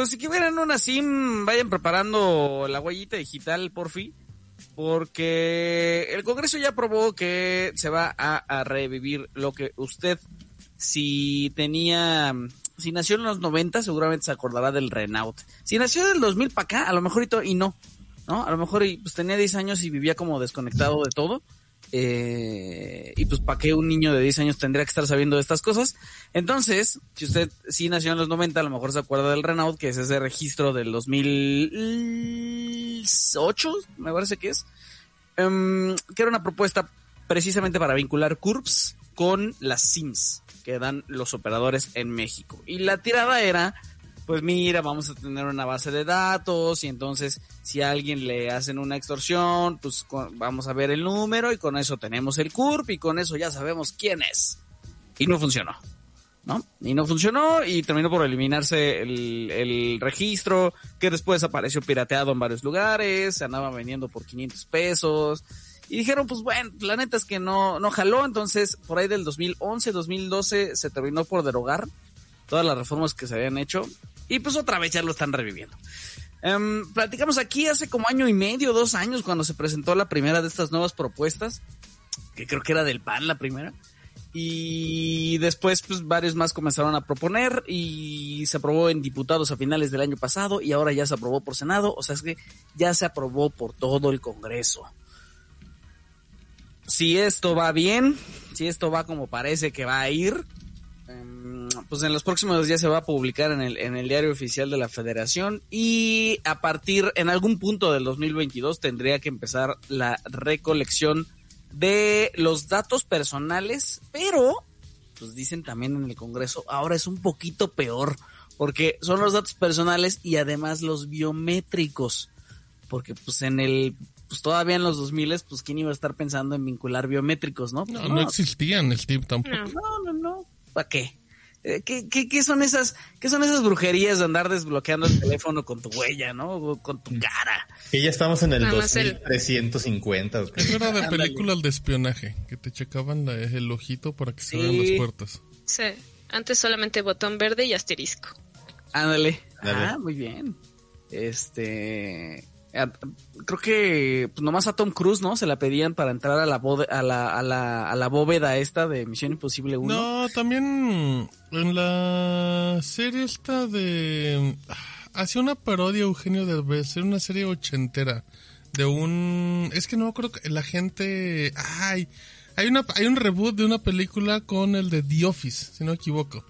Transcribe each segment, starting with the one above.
pues si quieren una SIM, vayan preparando la huellita digital, por fin. Porque el Congreso ya aprobó que se va a, revivir lo que usted, si tenía, si nació en los 90, seguramente se acordará del Renault. Si nació del 2000 para acá, a lo mejor y, no, ¿no? A lo mejor pues, tenía 10 años y vivía como desconectado de todo eh, y pues, ¿para qué un niño de 10 años tendría que estar sabiendo de estas cosas? Entonces, si usted sí nació en los 90, a lo mejor se acuerda del Renault, que es ese registro del 2008, me parece que es, em, que era una propuesta precisamente para vincular CURPS con las SIMs que dan los operadores en México. Y la tirada era pues mira, vamos a tener una base de datos y entonces si a alguien le hacen una extorsión, pues vamos a ver el número y con eso tenemos el CURP y con eso ya sabemos quién es. Y no funcionó. ¿no? Y no funcionó y terminó por eliminarse el, el, registro, que después apareció pirateado en varios lugares, se andaba vendiendo por 500 pesos. Y dijeron, pues bueno, la neta es que no, no jaló, entonces por ahí del 2011, 2012 se terminó por derogar todas las reformas que se habían hecho y pues otra vez ya lo están reviviendo. Um, platicamos aquí hace como año y medio, dos años, cuando se presentó la primera de estas nuevas propuestas, que creo que era del PAN la primera. Y después, pues varios más comenzaron a proponer y se aprobó en diputados a finales del año pasado y ahora ya se aprobó por Senado. O sea, es que ya se aprobó por todo el Congreso. Si esto va bien, si esto va como parece que va a ir, pues en los próximos días se va a publicar en el, en el diario oficial de la federación y a partir, en algún punto del 2022 tendría que empezar la recolección de los datos personales, pero, pues dicen también en el Congreso, ahora es un poquito peor, porque son los datos personales y además los biométricos, porque pues en el pues todavía en los 2000 pues quién iba a estar pensando en vincular biométricos, ¿no? no, no, existían el TIP tampoco. No, no, no. ¿Para qué? Eh, ¿Qué, qué, qué, son esas, qué son esas brujerías de andar desbloqueando el teléfono con tu huella, ¿no? O con tu cara. Que ya estamos en el 2350. Eso era de películas de espionaje, que te checaban el ojito para que se vean las puertas. Sí, antes solamente botón verde y asterisco. Ándale. Ah, muy bien. Este, creo que pues, nomás a Tom Cruise, ¿no? Se la pedían para entrar a la, a la, a la, a la bóveda esta de Misión Imposible 1. No, también en la serie esta de... Hacía una parodia Eugenio Derbez, era una serie ochentera de un... Es que no me acuerdo, la gente... Ay, hay, una, hay un reboot de una película con el de The Office, si no me equivoco.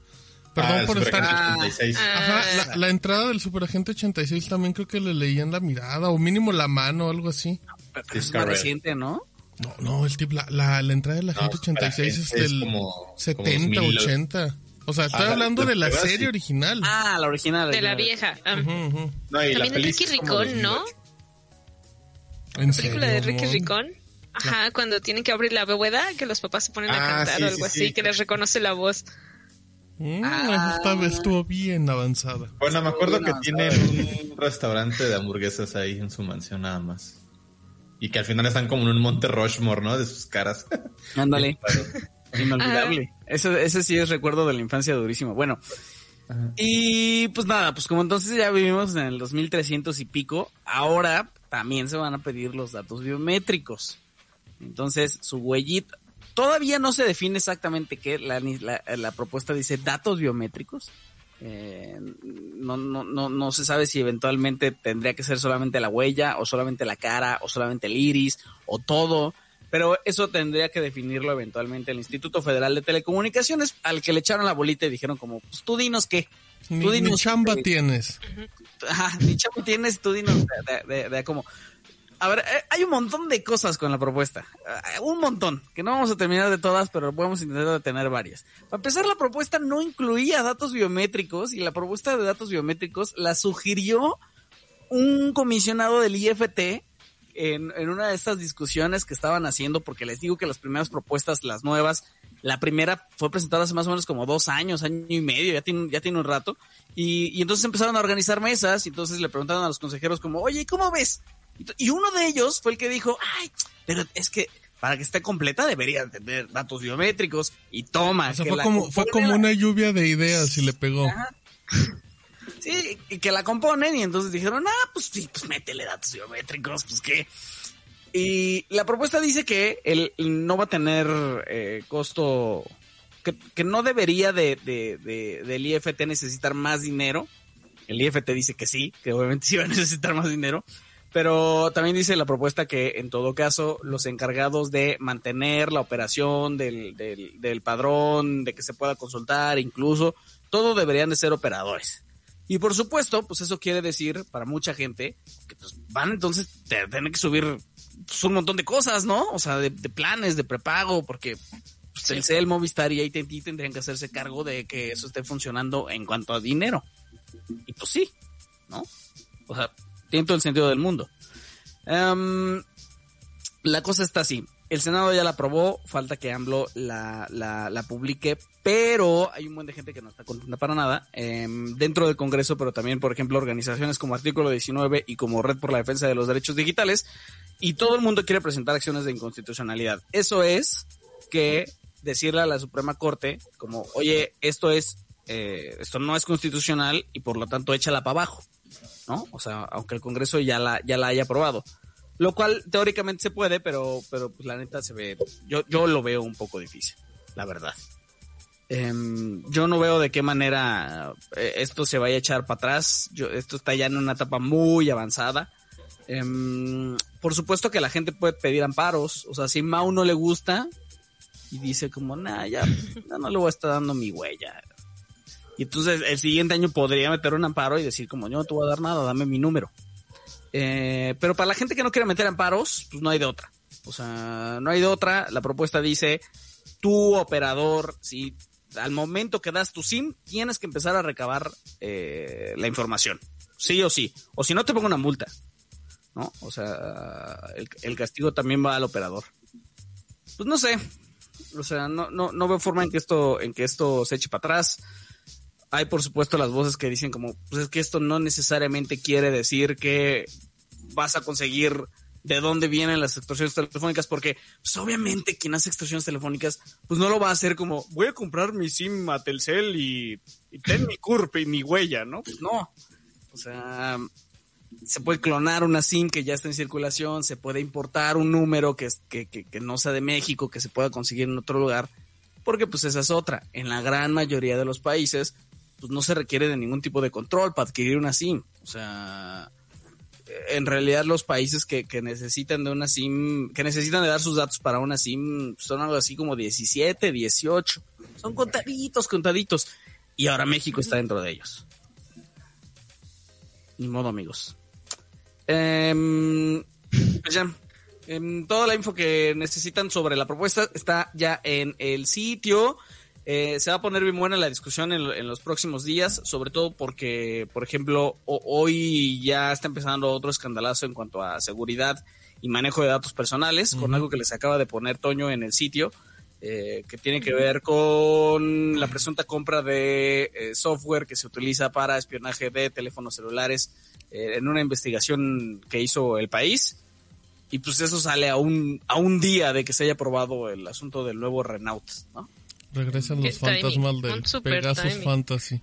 Perdón ah, por estar. Ajá, la, entrada del Superagente 86 también creo que le leían la mirada o mínimo la mano o algo así. es más reciente, ¿no? No, no, el tip, la, la, la entrada la Agente 86 es del 70, 80. O sea, estoy hablando de la serie original. Ah, la original. De la vieja. Ah. También de Ricky Ricón, ¿no? ¿En la película de Ricky Ricón? Ajá, cuando tienen que abrir la bóveda, que los papás se ponen a ah, cantar o algo así, que les reconoce la voz. Mm, ah. esta vez estuvo bien avanzada. Bueno, me acuerdo que tiene un restaurante de hamburguesas ahí en su mansión nada más. Y que al final están como en un monte Rushmore, ¿no? De sus caras. Ándale. Inolvidable. Ese, ese sí es recuerdo de la infancia durísimo. Bueno. Y pues nada, pues como entonces ya vivimos en el 2300 y pico, ahora también se van a pedir los datos biométricos. Entonces, su huellita, Todavía no se define exactamente qué. La, la, propuesta dice datos biométricos. Eh, no, no, no, no se sabe si eventualmente tendría que ser solamente la huella o solamente la cara o solamente el iris o todo. Pero eso tendría que definirlo eventualmente el Instituto Federal de Telecomunicaciones, al que le echaron la bolita y dijeron como, pues tú dinos qué. Tú ni, chamba tienes. Ajá, ni chamba tienes, tú dinos de, de, cómo. A ver, eh, hay un montón de cosas con la propuesta. Eh, un montón, que no vamos a terminar de todas, pero podemos intentar tener varias. Para empezar, la propuesta no incluía datos biométricos y la propuesta de datos biométricos la sugirió un comisionado del IFT en, en una de estas discusiones que estaban haciendo, porque les digo que las primeras propuestas, las nuevas, la primera fue presentada hace más o menos como dos años, año y medio, ya tiene, ya tiene un rato. Y, y entonces empezaron a organizar mesas y entonces le preguntaron a los consejeros como, oye, ¿cómo ves? Y uno de ellos fue el que dijo, ay, pero es que para que esté completa debería tener datos biométricos y toma. O sea, fue, como, fue como una lluvia de ideas y le pegó. Sí, y que la componen y entonces dijeron, ah, pues sí, pues métele datos biométricos, pues qué. Y la propuesta dice que él no va a tener eh, costo, que, no debería de, de, del IFT necesitar más dinero. El IFT dice que sí, que obviamente sí va a necesitar más dinero, pero también dice la propuesta que en todo caso los encargados de mantener la operación del, del, del padrón, de que se pueda consultar, incluso, todo deberían de ser operadores. Y por supuesto, pues eso quiere decir para mucha gente que pues, van entonces a tener que subir pues, un montón de cosas, ¿no? O sea, de, planes, de prepago, porque pues, el CEL, Movistar y AT&T tendrían que hacerse cargo de que eso esté funcionando en cuanto a dinero. Y pues sí, ¿no? O sea, tiene todo el sentido del mundo. Em, la cosa está así. El Senado ya la aprobó, falta que AMLO la, la, publique, pero hay un buen de gente que no está contenta para nada em, dentro del Congreso, pero también, por ejemplo, organizaciones como Artículo 19 y como Red por la Defensa de los Derechos Digitales, y todo el mundo quiere presentar acciones de inconstitucionalidad. Eso es que decirle a la Suprema Corte como, oye, esto es, eh, esto no es constitucional y por lo tanto échala para abajo, ¿no? O sea, aunque el Congreso ya la, ya la haya aprobado. Lo cual teóricamente se puede, pero, pero pues la neta se ve, yo, yo lo veo un poco difícil, la verdad. Em, yo no veo de qué manera eh, esto se vaya a echar para atrás. Yo, esto está ya en una etapa muy avanzada. Em, por supuesto que la gente puede pedir amparos. O sea, si Mau no le gusta y dice como, nah, ya, no le voy a estar dando mi huella. Y entonces el siguiente año podría meter un amparo y decir como, yo no te voy a dar nada, dame mi número. Eh, pero para la gente que no quiere meter amparos, pues no hay de otra. O sea, no hay de otra. La propuesta dice, tu operador, si al momento que das tu SIM, tienes que empezar a recabar eh, la información. Sí o sí. O si no, te pongo una multa. ¿No? O sea, el, castigo también va al operador. Pues no sé. O sea, no, no, no veo forma en que esto, en que esto se eche para atrás. Hay por supuesto las voces que dicen como, pues es que esto no necesariamente quiere decir que vas a conseguir de dónde vienen las extorsiones telefónicas, porque pues, obviamente quien hace extorsiones telefónicas, pues no lo va a hacer como, voy a comprar mi SIM a Telcel y, ten mi CURP y mi huella, ¿no? Pues no. O sea, se puede clonar una SIM que ya está en circulación, se puede importar un número que, que, que, que no sea de México, que se pueda conseguir en otro lugar, porque pues esa es otra. En la gran mayoría de los países, pues no se requiere de ningún tipo de control para adquirir una SIM. O sea, en realidad los países que, que necesitan de una SIM, que necesitan de dar sus datos para una SIM, son algo así como 17, 18. Son contaditos, contaditos. Y ahora México está dentro de ellos. Ni modo, amigos. Eh, pues ya, em, toda la info que necesitan sobre la propuesta está ya en el sitio. Eh, se va a poner bien buena la discusión en, los próximos días, sobre todo porque, por ejemplo, hoy ya está empezando otro escandalazo en cuanto a seguridad y manejo de datos personales, con algo que les acaba de poner Toño en el sitio, eh, que tiene que ver con la presunta compra de eh, software que se utiliza para espionaje de teléfonos celulares en una investigación que hizo el país. Y pues eso sale a un, a un día de que se haya aprobado el asunto del nuevo Renault, ¿no? Regresan los fantasmas del Pegasus Fantasy.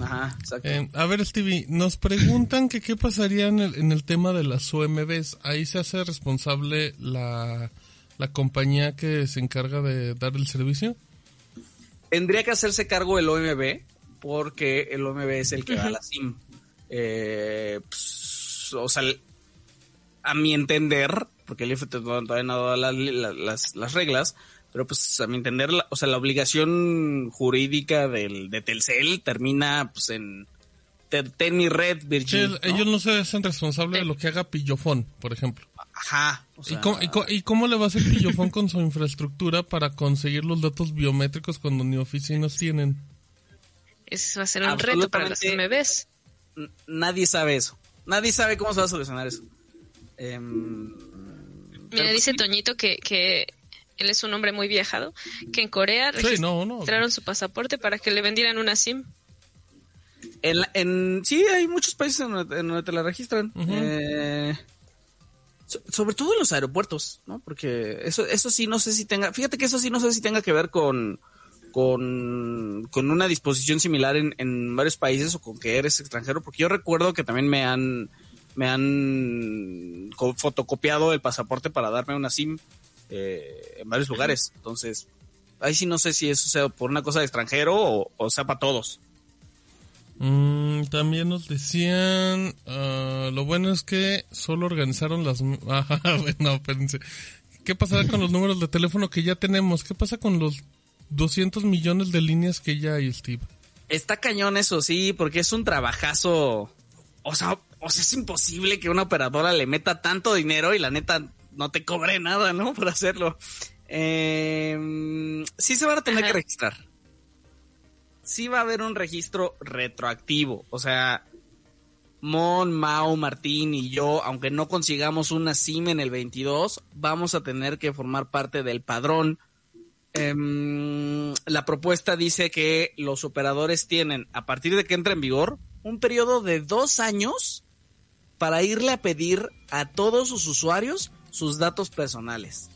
Ajá, exacto. Eh, a ver, Stevie, nos preguntan que qué pasaría en el, en el tema de las OMBs. Ahí se hace responsable la, la compañía que se encarga de dar el servicio. Tendría que hacerse cargo el OMB, porque el OMB es el que da la SIM. Eh, pues, o sea, a mi entender, porque el IFT todavía no ha dado las, las reglas, pero pues a mi entender, o sea, la obligación jurídica del, de Telcel termina pues en ten mi red, Virgin. Ellos no se hacen responsables de lo que haga Pillofón, por ejemplo. Ajá. ¿Y, cómo, le va a hacer Pillofón con su infraestructura para conseguir los datos biométricos cuando ni oficinas tienen? Eso va a ser un reto para las MBs. Nadie sabe eso. Nadie sabe cómo se va a solucionar eso. Em, Mira, dice pues Toñito que, que él es un hombre muy viajado, que en Corea registraron su pasaporte para que le vendieran una SIM. En, en sí, hay muchos países en donde, te la registran. Eh, sobre todo en los aeropuertos, ¿no? Porque eso, eso sí no sé si tenga, fíjate que eso sí no sé si tenga que ver con, con, con una disposición similar en, en varios países o con que eres extranjero, porque yo recuerdo que también me han me han fotocopiado el pasaporte para darme una SIM eh, en varios lugares. Entonces, ahí sí no sé si eso sea por una cosa de extranjero o, sea para todos. Mm, también nos decían, ah, lo bueno es que solo organizaron las... Ajá, bueno, espérense. ¿Qué pasará con los números de teléfono que ya tenemos? ¿Qué pasa con los 200 millones de líneas que ya hay, Steve? Está cañón eso, sí, porque es un trabajazo. O sea, o sea, es imposible que una operadora le meta tanto dinero y la neta no te cobre nada, ¿no? Por hacerlo. Eh, sí se van a tener que registrar. Sí va a haber un registro retroactivo. O sea, Mon, Mao, Martín y yo, aunque no consigamos una SIM en el 22, vamos a tener que formar parte del padrón. Em, la propuesta dice que los operadores tienen, a partir de que entra en vigor, un periodo de dos años para irle a pedir a todos sus usuarios sus datos personales.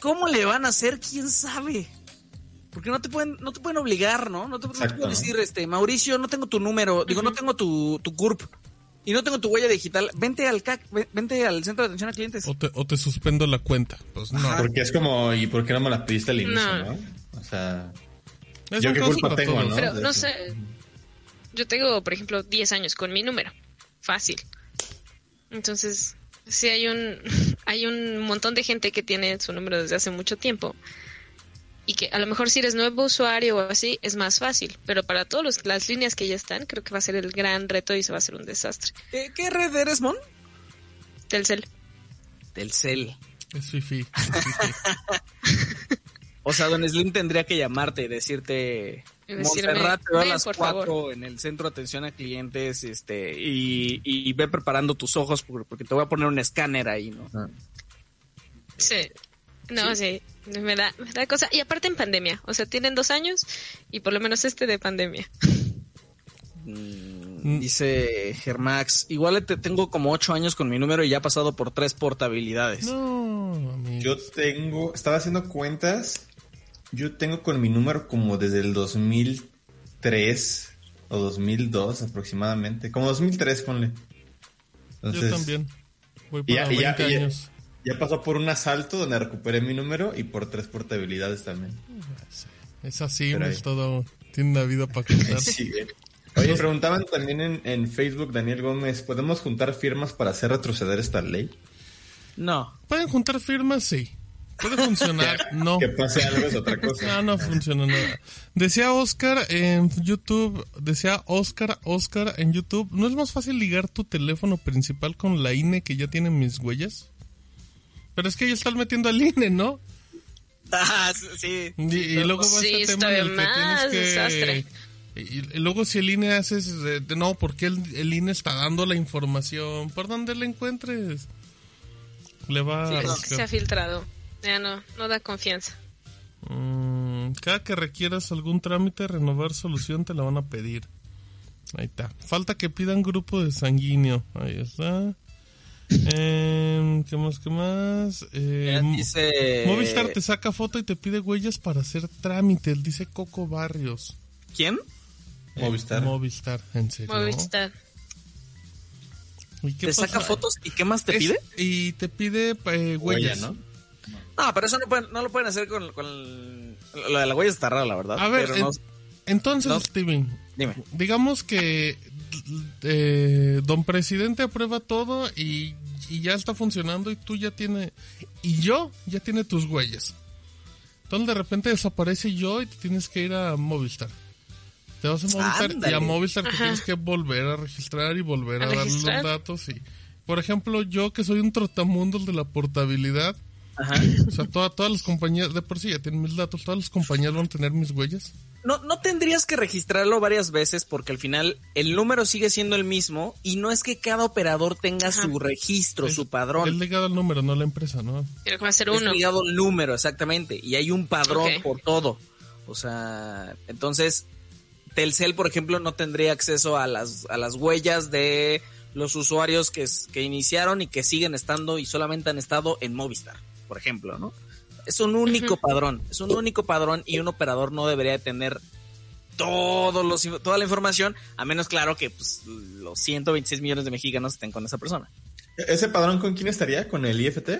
¿Cómo le van a hacer? ¿Quién sabe? Porque no te pueden, no te pueden obligar, ¿no? No te, pueden decir, este, Mauricio, no tengo tu número, digo, no tengo tu, tu CURP y no tengo tu huella digital, vente al CAC, vente al centro de atención a clientes. O te, o te suspendo la cuenta. Pues no. Porque es como, ¿y por qué no me la pediste al inicio, no? O sea, yo qué culpa tengo, ¿no? Pero no sé, yo tengo, por ejemplo, 10 años con mi número. Fácil. Entonces, sí hay un, hay un montón de gente que tiene su número desde hace mucho tiempo y que a lo mejor si eres nuevo usuario o así es más fácil, pero para todas las líneas que ya están creo que va a ser el gran reto y se va a ser un desastre. ¿Qué, qué red eres, Mon? Telcel. Telcel. Es fifi. o sea, Don Slim tendría que llamarte y decirte... Montserrat te a las cuatro en el centro de atención a clientes este y, ve preparando tus ojos porque te voy a poner un escáner ahí, ¿no? Ah. Sí. No, sí. Me, da, me da cosa. Y aparte en pandemia. O sea, tienen dos años y por lo menos este de pandemia. Mm, dice Germax, igual te tengo como ocho años con mi número y ya ha pasado por tres portabilidades. No, yo tengo, estaba haciendo cuentas yo tengo con mi número como desde el 2003 o 2002 aproximadamente. Como 2003, ponle. Yo también. Voy para ya, 20 años. Ya, pasó por un asalto donde recuperé mi número y por tres portabilidades también. Es así, es todo. Tiene una vida para contar. Oye, preguntaban también en, en Facebook, Daniel Gómez, ¿podemos juntar firmas para hacer retroceder esta ley? No. Pueden juntar firmas, sí. Puede funcionar, no. Que pase algo es otra cosa. No, no funciona nada. Decía Oscar en YouTube, decía Oscar, Oscar en YouTube, ¿no es más fácil ligar tu teléfono principal con la INE que ya tiene mis huellas? Pero es que ellos están metiendo al INE, ¿no? Ah, sí. Y, luego va sí, este tema en el que tienes que... Y, luego si el INE haces, no, porque el, el, INE está dando la información, por donde la encuentres. Le va a... se ha filtrado. Ya no, no da confianza. Mm, cada que requieras algún trámite, renovar solución, te la van a pedir. Ahí está. Falta que pidan grupo de sanguíneo. Ahí está. Eh, ¿Qué más? ¿Qué más? Eh, dice... Movistar te saca foto y te pide huellas para hacer trámites, dice Coco Barrios. ¿Quién? Eh, Movistar. Movistar, en serio. Movistar. ¿Te saca fotos y qué más te pide? Y te pide eh, huellas. ¿no? No, pero eso no, lo pueden hacer con, con lo de la huella está raro, la verdad. A ver, entonces, Steven, dime. digamos que eh, don presidente aprueba todo y, ya está funcionando y tú ya tiene y yo ya tiene tus huellas. Entonces de repente desaparece yo y te tienes que ir a Movistar. Te vas a Movistar y a Movistar te tienes que volver a registrar y volver a, a darle los datos y por ejemplo, yo que soy un trotamundos de la portabilidad, o sea, todas las compañías, de por sí ya tienen mis datos, todas las compañías van a tener mis huellas. No, no tendrías que registrarlo varias veces porque al final el número sigue siendo el mismo y no es que cada operador tenga su registro, su padrón. Es ligado al número, no la empresa, ¿no? A ser uno. Es ligado al número, exactamente. Y hay un padrón por todo. O sea, entonces Telcel, por ejemplo, no tendría acceso a las, a las huellas de los usuarios que, que iniciaron y que siguen estando y solamente han estado en Movistar por ejemplo, ¿no? Es un único padrón, es un único padrón y un operador no debería tener todos los, toda la información, a menos claro que pues, los 126 millones de mexicanos estén con esa persona. ¿Ese padrón con quién estaría? ¿Con el IFT?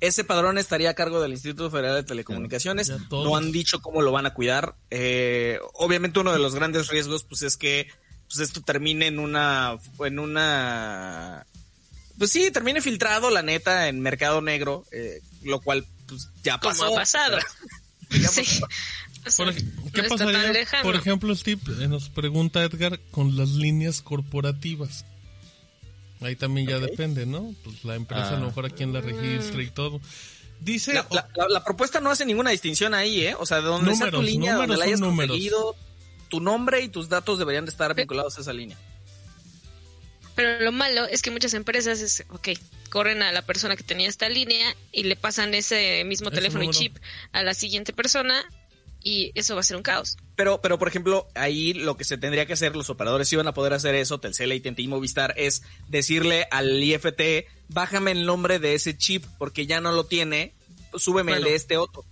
Ese padrón estaría a cargo del Instituto Federal de Telecomunicaciones. No han dicho cómo lo van a cuidar. Eh, obviamente uno de los grandes riesgos pues es que pues esto termine en una en una pues sí, termine filtrado la neta en mercado negro, eh, lo cual pues ya pasó. Como ha pasado. sí. Por, ¿Qué pasaría, por ejemplo, Steve, eh, nos pregunta Edgar con las líneas corporativas? Ahí también ya depende, ¿no? Pues la empresa a lo ah. mejor a quien la registra y todo. Dice... La, propuesta no hace ninguna distinción ahí, ¿eh? O sea, de donde está tu línea, donde la hayas conseguido, tu nombre y tus datos deberían de estar vinculados a esa línea. Pero lo malo es que muchas empresas, es, ok, corren a la persona que tenía esta línea y le pasan ese mismo teléfono y chip a la siguiente persona y eso va a ser un caos. Pero, pero por ejemplo, ahí lo que se tendría que hacer, los operadores iban a poder hacer eso, Telcel, AT&T y Movistar, es decirle al IFT, bájame el nombre de ese chip porque ya no lo tiene, súbeme el de este otro.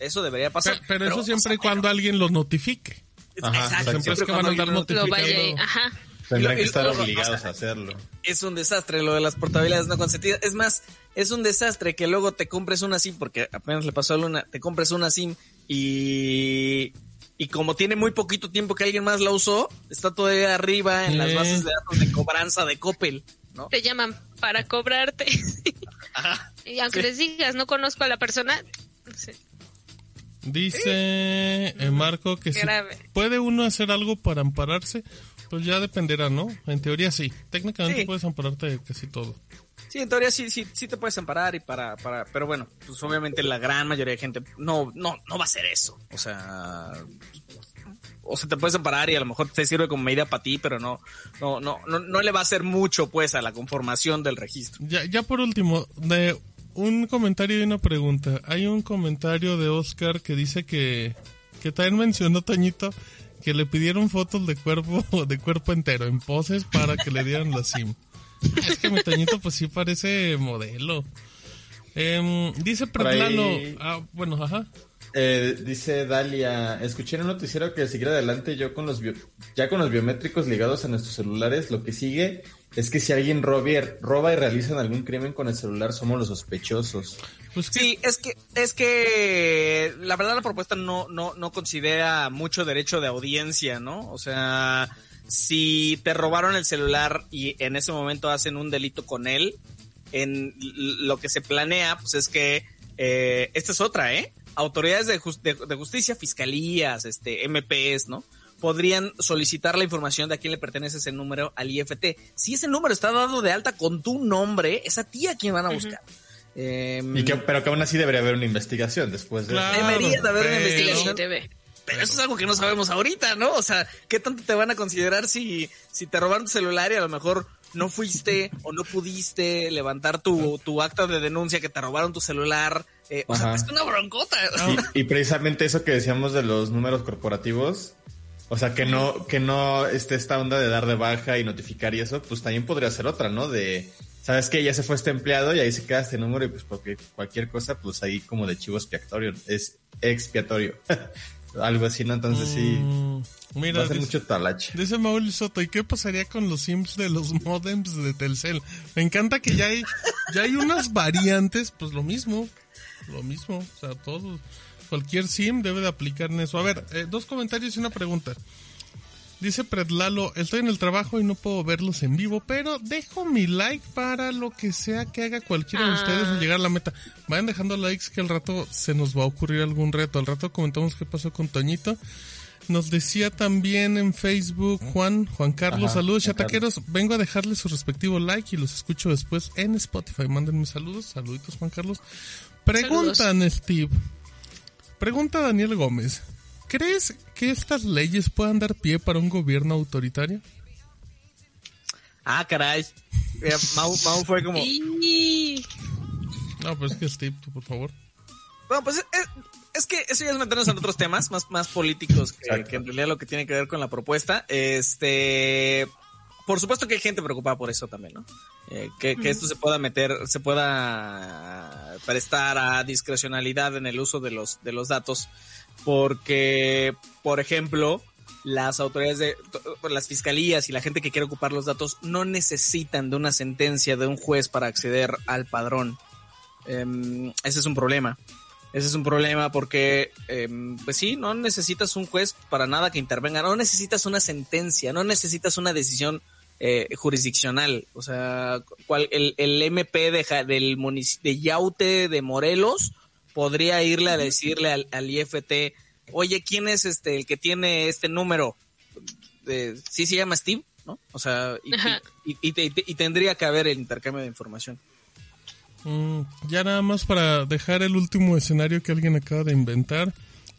Eso debería pasar. Pero, eso siempre y cuando alguien lo notifique. Exacto. Siempre es que van a andar notificando. Ajá. Tendrán que estar obligados a hacerlo. Es un desastre lo de las portabilidades no consentidas. Es más, es un desastre que luego te compres una SIM, porque apenas le pasó a Luna, te compres una SIM y, y como tiene muy poquito tiempo que alguien más la usó, está todavía arriba en las bases de datos de cobranza de Coppel. ¿no? Te llaman para cobrarte. y aunque les digas, no conozco a la persona. Dice eh, Marco que si puede uno hacer algo para ampararse, pues ya dependerá, ¿no? En teoría sí. Técnicamente puedes ampararte de casi todo. Sí, en teoría sí, sí, sí te puedes amparar y para, para, pero bueno, pues obviamente la gran mayoría de gente no, no, no va a hacer eso. O sea, o sea, te puedes amparar y a lo mejor te sirve como medida para ti, pero no, no, no, no, no le va a hacer mucho pues a la conformación del registro. Ya, ya por último, de un comentario y una pregunta. Hay un comentario de Oscar que dice que, que también mencionó Toñito que le pidieron fotos de cuerpo, de cuerpo entero, en poses para que le dieran la SIM. Es que mi Toñito pues sí parece modelo. Em, dice Pretlalo, ah, bueno, ajá. Eh, dice Dalia, escuché en un noticiero que seguir adelante yo con los ya con los biométricos ligados a nuestros celulares, lo que sigue es que si alguien roba y realiza algún crimen con el celular, somos los sospechosos. Pues sí, es que, es que la verdad la propuesta no, no, no considera mucho derecho de audiencia, ¿no? O sea, si te robaron el celular y en ese momento hacen un delito con él, en lo que se planea, pues es que eh, esta es otra, ¿eh? Autoridades de, de justicia, fiscalías, este, MPs, ¿no? podrían solicitar la información de a quién le pertenece ese número al IFT. Si ese número está dado de alta con tu nombre, es a ti a quien van a buscar. Em, y que, pero que aún así debería haber una investigación después de Debería de haber una investigación. Pero eso es algo que no sabemos ahorita, ¿no? O sea, ¿qué tanto te van a considerar si, si te robaron tu celular y a lo mejor no fuiste o no pudiste levantar tu, tu acta de denuncia que te robaron tu celular? Eh, o sea, es una broncota. Y, y, precisamente eso que decíamos de los números corporativos, o sea, que no, que no esté esta onda de dar de baja y notificar y eso, pues también podría ser otra, ¿no? De, ¿sabes que Ya se fue este empleado y ahí se queda este número y pues porque cualquier cosa, pues ahí como de chivo expiatorio, es expiatorio. Algo así, ¿no? Entonces sí. Mm, mira, va mucho talache. Dice Maul Soto, ¿y qué pasaría con los sims de los modems de Telcel? Me encanta que ya hay, ya hay unas variantes, pues lo mismo, lo mismo, o sea, todo cualquier SIM debe de aplicar en eso. A ver, eh, dos comentarios y una pregunta. Dice Predlalo, estoy en el trabajo y no puedo verlos en vivo, pero dejo mi like para lo que sea que haga cualquiera de ustedes al ah. llegar a la meta. Vayan dejando likes que al rato se nos va a ocurrir algún reto. Al rato comentamos qué pasó con Toñito. Nos decía también en Facebook Juan, Juan Carlos, saludos chataqueros. Vengo a dejarles su respectivo like y los escucho después en Spotify. Mándenme saludos, saluditos Juan Carlos. Preguntan, Steve. Pregunta Daniel Gómez. ¿Crees que estas leyes puedan dar pie para un gobierno autoritario? Ah, caray. Mau, fue como... No, pues es que Steve, tú, por favor. Bueno, pues es, que eso ya es meternos en otros temas más, más políticos que, que, en realidad lo que tiene que ver con la propuesta. Este, por supuesto que hay gente preocupada por eso también, ¿no? Eh, que, esto se pueda meter, se pueda prestar a discrecionalidad en el uso de los, de los datos, porque, por ejemplo, las autoridades de las fiscalías y la gente que quiere ocupar los datos no necesitan de una sentencia de un juez para acceder al padrón. Em, ese es un problema. Ese es un problema porque, em, pues sí, no necesitas un juez para nada que intervenga, no necesitas una sentencia, no necesitas una decisión eh, jurisdiccional. O sea, cual, el, el MP de, del de Yaute de Morelos podría irle a decirle al, al, IFT, oye, ¿quién es este el que tiene este número? De, sí se llama Steve, ¿no? O sea, y, y tendría que haber el intercambio de información. Mm, ya nada más para dejar el último escenario que alguien acaba de inventar.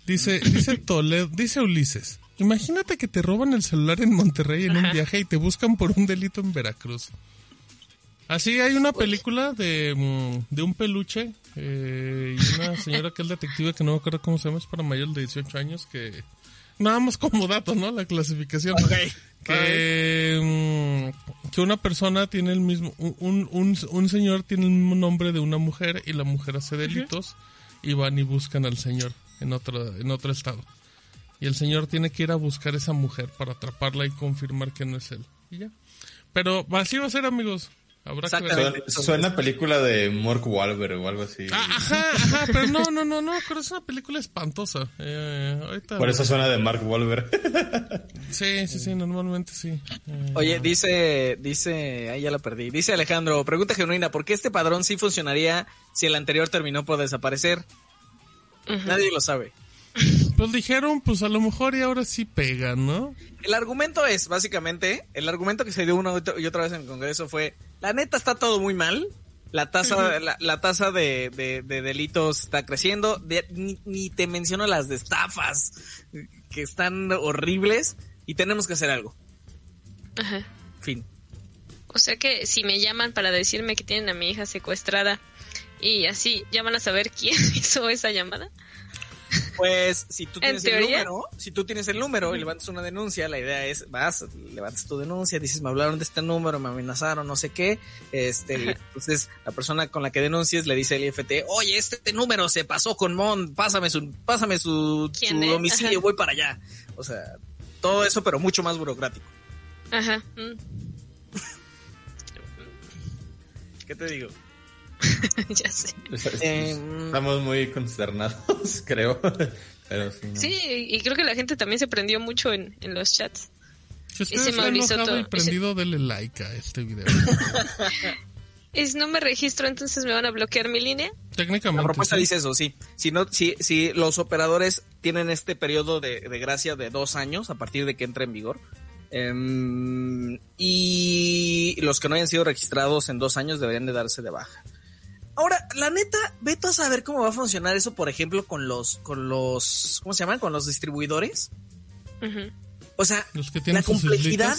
Dice, dice Toledo, dice Ulises. Imagínate que te roban el celular en Monterrey en un viaje y te buscan por un delito en Veracruz. Así hay una película de, mm, de un peluche eh, y una señora que es detective que no me acuerdo cómo se llama, es para mayores de 18 años que... Nada más como dato, ¿no? La clasificación. Que, mm, que una persona tiene el mismo... Un, un, un, señor tiene el mismo nombre de una mujer y la mujer hace delitos y van y buscan al señor en otro, en otro estado. Y el señor tiene que ir a buscar a esa mujer para atraparla y confirmar que no es él. Y ya. Pero así va a ser, amigos. Habrá que ver. Suena, película de Mark Wahlberg o algo así. Ah, ajá, ajá, pero no, no, no, no, pero es una película espantosa. Eh, Por eso suena de Mark Wahlberg. sí, sí, sí, normalmente sí. Eh, Oye, dice, dice, ahí ya la perdí. Dice Alejandro, pregunta genuina, ¿por qué este padrón sí funcionaría si el anterior terminó por desaparecer? Nadie lo sabe. Pues dijeron, pues a lo mejor y ahora sí pega, ¿no? El argumento es, básicamente, el argumento que se dio una y otra vez en el Congreso fue, la neta está todo muy mal, la tasa, la, tasa de, delitos está creciendo, ni, te menciono las de estafas, que están horribles, y tenemos que hacer algo. Ajá. Fin. O sea que si me llaman para decirme que tienen a mi hija secuestrada y así, ¿ya van a saber quién hizo esa llamada? Pues si tú tienes el número, si tú tienes el número y levantas una denuncia, la idea es, vas, levantas tu denuncia, dices, me hablaron de este número, me amenazaron, no sé qué, este, entonces la persona con la que denuncies le dice al IFT, oye, este número se pasó con Mon, pásame su, pásame su, domicilio, voy para allá. O sea, todo eso, pero mucho más burocrático. Ajá. Mm. ¿Qué te digo? ya sé. Em, estamos muy consternados, creo. Pero sí, y creo que la gente también se prendió mucho en, los chats. Si usted y se movilizó todo. Y prendido, denle like a este video. es no me registro, entonces me van a bloquear mi línea. Técnicamente. La propuesta dice eso, sí. Si no, si, si los operadores tienen este periodo de, de gracia de dos años a partir de que entre en vigor, em, y los que no hayan sido registrados en dos años deberían de darse de baja. Ahora, la neta, veto a saber cómo va a funcionar eso, por ejemplo, con los, con los, ¿cómo se llaman? Con los distribuidores. O sea, la complejidad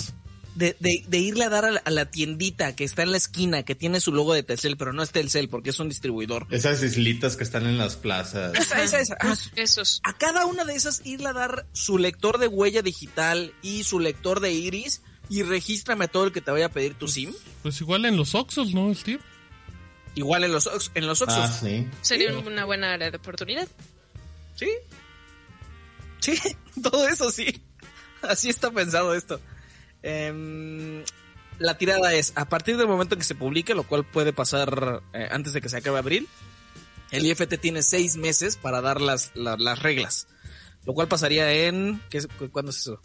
de, de, irle a dar a la, tiendita que está en la esquina, que tiene su logo de Telcel, pero no es Telcel porque es un distribuidor. Esas islitas que están en las plazas. Esa, esa, esa. Ah, esos. A cada una de esas irle a dar su lector de huella digital y su lector de iris y regístrame todo el que te vaya a pedir tu SIM. Pues igual en los Oxos, ¿no, Steve? Igual en los, en los Oxxos. Ah, sí. Sería una buena área de oportunidad. Sí. Sí, todo eso sí. Así está pensado esto. Em, la tirada es, a partir del momento en que se publique, lo cual puede pasar eh, antes de que se acabe abril, el IFT tiene seis meses para dar las, las reglas. Lo cual pasaría en... ¿qué, ¿Cuándo es eso?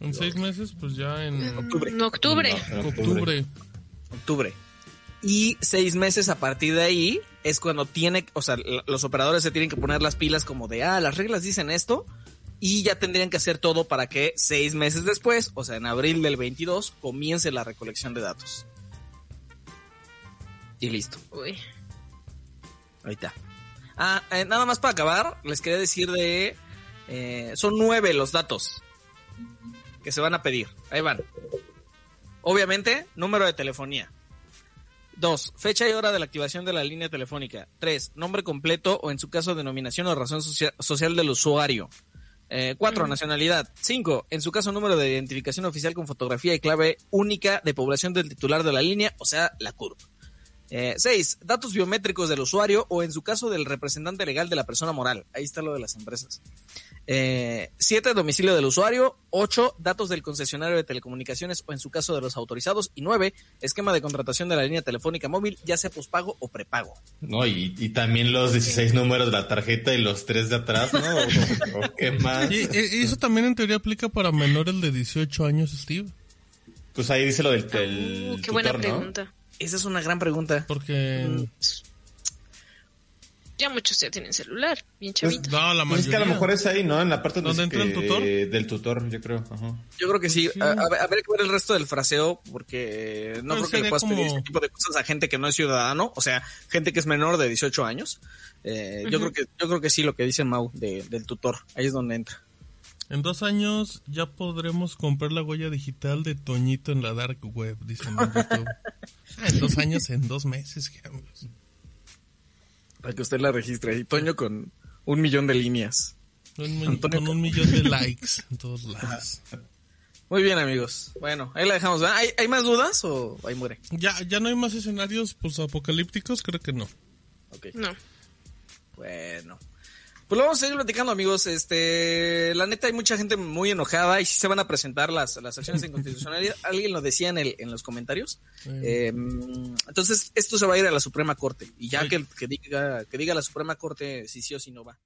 en seis meses, pues ya en... Octubre. En octubre. octubre. Octubre y seis meses a partir de ahí es cuando tiene, o sea, los operadores se tienen que poner las pilas como de, ah, las reglas dicen esto y ya tendrían que hacer todo para que seis meses después, o sea, en abril del 22, comience la recolección de datos. Y listo. Uy. Ahorita. Ah, eh, nada más para acabar, les quería decir de... Eh, son nueve los datos que se van a pedir. Ahí van. Obviamente, número de telefonía. 2. Fecha y hora de la activación de la línea telefónica. 3. Nombre completo o en su caso denominación o razón social del usuario. Eh, cuatro, nacionalidad. Cinco, en su caso, número de identificación oficial con fotografía y clave única de población del titular de la línea, o sea, la CURP. Eh, seis, datos biométricos del usuario o en su caso del representante legal de la persona moral. Ahí está lo de las empresas. Eh, siete, domicilio del usuario. Ocho, datos del concesionario de telecomunicaciones o en su caso de los autorizados. Y nueve, esquema de contratación de la línea telefónica móvil, ya sea pospago o prepago. No, y, también los 16 números de la tarjeta y los tres de atrás, ¿no? ¿Qué más? Y, eso también en teoría aplica para menores de 18 años, Steve. Pues ahí dice lo del, uh, qué buena pregunta. Esa es una gran pregunta. Porque... Mm. Ya muchos ya tienen celular, bien pues, chavitos. no, la mayoría. es que a lo mejor es ahí, ¿no? En la parte donde entra el tutor. del tutor, yo creo. Yo creo que sí. A, ver, que ver el resto del fraseo, porque no pues creo que le puedas pedir ese tipo de cosas a gente que no es ciudadano, o sea, gente que es menor de 18 años. Eh, Yo creo que yo creo que sí, lo que dice Mau del tutor. Ahí es donde entra. En dos años ya podremos comprar la huella digital de Toñito en la dark web, dicen en YouTube. Ah, en dos años, en dos meses, Para que usted la registre. Y Toño con un millón de líneas. con un millón de likes en todos lados. Muy bien, amigos. Bueno, ahí la dejamos. ¿Hay, ¿Hay, más dudas o ahí muere? Ya, ya no hay más escenarios pues, apocalípticos, creo que no. Ok. No. Bueno. Pues lo vamos a seguir platicando, amigos. Este, la neta, hay mucha gente muy enojada y sí se van a presentar las, las acciones de inconstitucionalidad. Alguien lo decía en, el, en los comentarios. Em, entonces, esto se va a ir a la Suprema Corte. Y ya que, que, diga, que diga la Suprema Corte si sí o si no va.